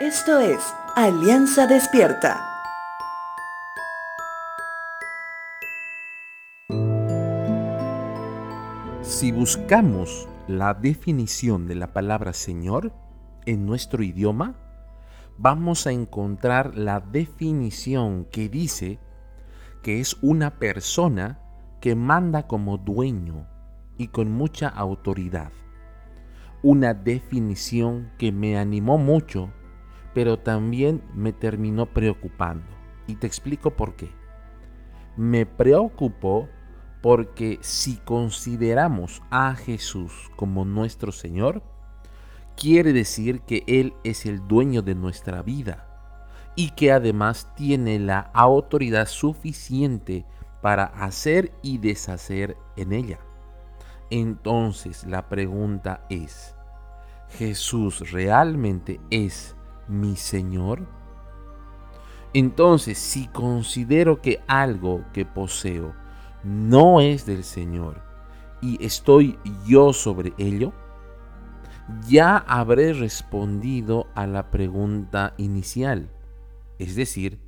Esto es Alianza Despierta. Si buscamos la definición de la palabra Señor en nuestro idioma, vamos a encontrar la definición que dice que es una persona que manda como dueño y con mucha autoridad. Una definición que me animó mucho, pero también me terminó preocupando. Y te explico por qué. Me preocupó porque si consideramos a Jesús como nuestro Señor, quiere decir que Él es el dueño de nuestra vida y que además tiene la autoridad suficiente para hacer y deshacer en ella. Entonces la pregunta es, ¿Jesús realmente es mi Señor? Entonces, si considero que algo que poseo no es del Señor y estoy yo sobre ello, ya habré respondido a la pregunta inicial. Es decir,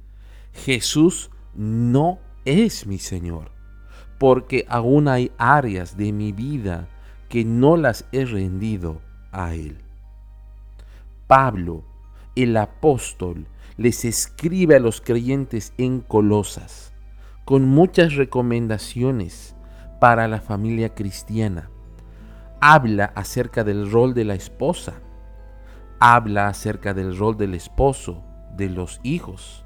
Jesús no es mi Señor, porque aún hay áreas de mi vida que no las he rendido a Él. Pablo, el apóstol, les escribe a los creyentes en Colosas con muchas recomendaciones para la familia cristiana. Habla acerca del rol de la esposa, habla acerca del rol del esposo, de los hijos,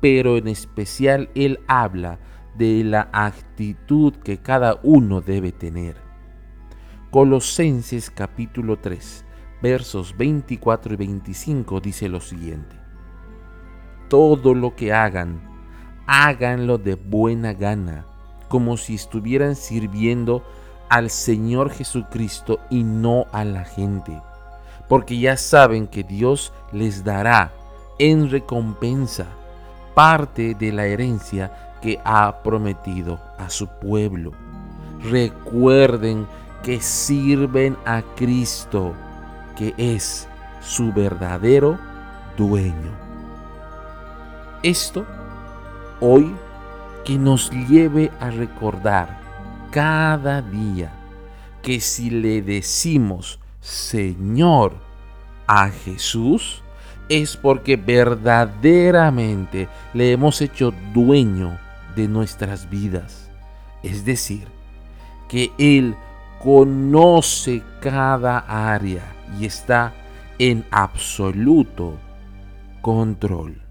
pero en especial él habla de la actitud que cada uno debe tener. Colosenses capítulo 3, versos 24 y 25 dice lo siguiente. Todo lo que hagan, háganlo de buena gana, como si estuvieran sirviendo al Señor Jesucristo y no a la gente, porque ya saben que Dios les dará en recompensa parte de la herencia que ha prometido a su pueblo. Recuerden que sirven a Cristo, que es su verdadero dueño. Esto hoy que nos lleve a recordar cada día que si le decimos Señor a Jesús, es porque verdaderamente le hemos hecho dueño de nuestras vidas. Es decir, que Él conoce cada área y está en absoluto control.